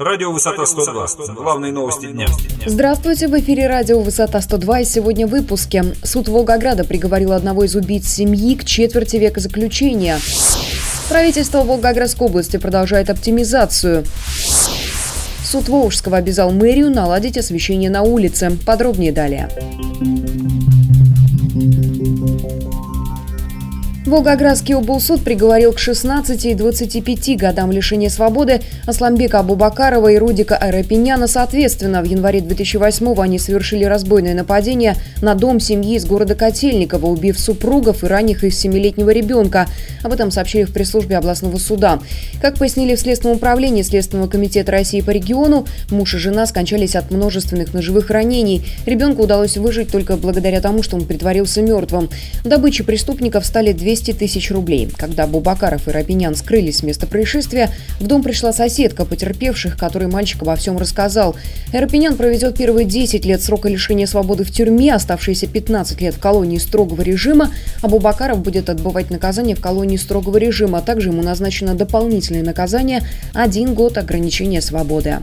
Радио «Высота 102». Главные новости дня. Здравствуйте, в эфире радио «Высота 102» и сегодня в выпуске. Суд Волгограда приговорил одного из убийц семьи к четверти века заключения. Правительство Волгоградской области продолжает оптимизацию. Суд Волжского обязал мэрию наладить освещение на улице. Подробнее далее. Волгоградский облсуд приговорил к 16 и 25 годам лишения свободы Асламбека Абубакарова и Рудика Айрапиняна соответственно. В январе 2008-го они совершили разбойное нападение на дом семьи из города Котельникова, убив супругов и ранних их семилетнего ребенка. Об этом сообщили в пресс-службе областного суда. Как пояснили в Следственном управлении Следственного комитета России по региону, муж и жена скончались от множественных ножевых ранений. Ребенку удалось выжить только благодаря тому, что он притворился мертвым. Добычей преступников стали 200 200 тысяч рублей. Когда Бубакаров и Рапинян скрылись с места происшествия, в дом пришла соседка потерпевших, которой мальчик обо всем рассказал. Рапинян проведет первые 10 лет срока лишения свободы в тюрьме, оставшиеся 15 лет в колонии строгого режима, а Бубакаров будет отбывать наказание в колонии строгого режима. Также ему назначено дополнительное наказание – один год ограничения свободы.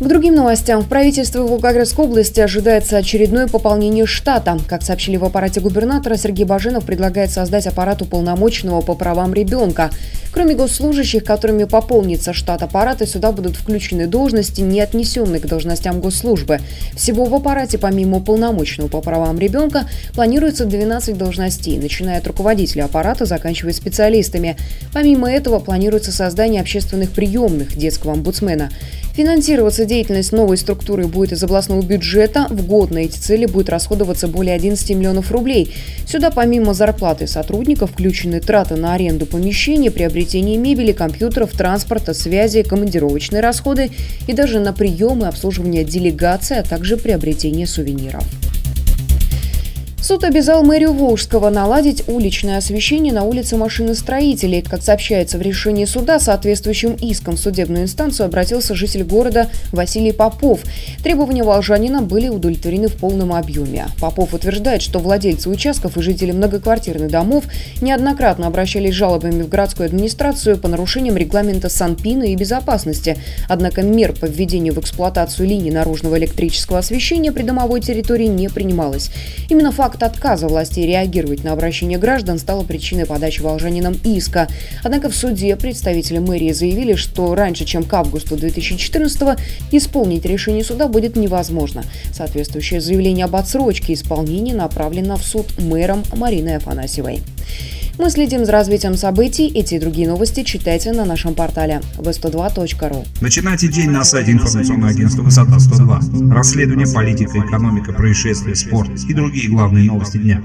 К другим новостям. В правительстве Волгоградской области ожидается очередное пополнение штата. Как сообщили в аппарате губернатора, Сергей Баженов предлагает создать аппарат уполномоченного по правам ребенка. Кроме госслужащих, которыми пополнится штат аппарата, сюда будут включены должности, не отнесенные к должностям госслужбы. Всего в аппарате, помимо уполномоченного по правам ребенка, планируется 12 должностей, начиная от руководителя аппарата, заканчивая специалистами. Помимо этого, планируется создание общественных приемных детского омбудсмена. Финансироваться деятельность новой структуры будет из областного бюджета. В год на эти цели будет расходоваться более 11 миллионов рублей. Сюда помимо зарплаты сотрудников включены траты на аренду помещений, приобретение мебели, компьютеров, транспорта, связи, командировочные расходы и даже на прием и обслуживание делегаций, а также приобретение сувениров. Суд обязал мэрию Волжского наладить уличное освещение на улице машиностроителей. Как сообщается в решении суда, соответствующим иском в судебную инстанцию обратился житель города Василий Попов. Требования волжанина были удовлетворены в полном объеме. Попов утверждает, что владельцы участков и жители многоквартирных домов неоднократно обращались с жалобами в городскую администрацию по нарушениям регламента Санпина и безопасности. Однако мер по введению в эксплуатацию линий наружного электрического освещения при домовой территории не принималось. Именно факт Факт отказа властей реагировать на обращение граждан стало причиной подачи волжанином иска. Однако в суде представители мэрии заявили, что раньше, чем к августу 2014 исполнить решение суда будет невозможно. Соответствующее заявление об отсрочке исполнения направлено в суд мэром Мариной Афанасьевой. Мы следим за развитием событий. Эти и другие новости читайте на нашем портале v102.ru. Начинайте день на сайте информационного агентства «Высота 102». Расследование, политика, экономика, происшествия, спорт и другие главные новости дня.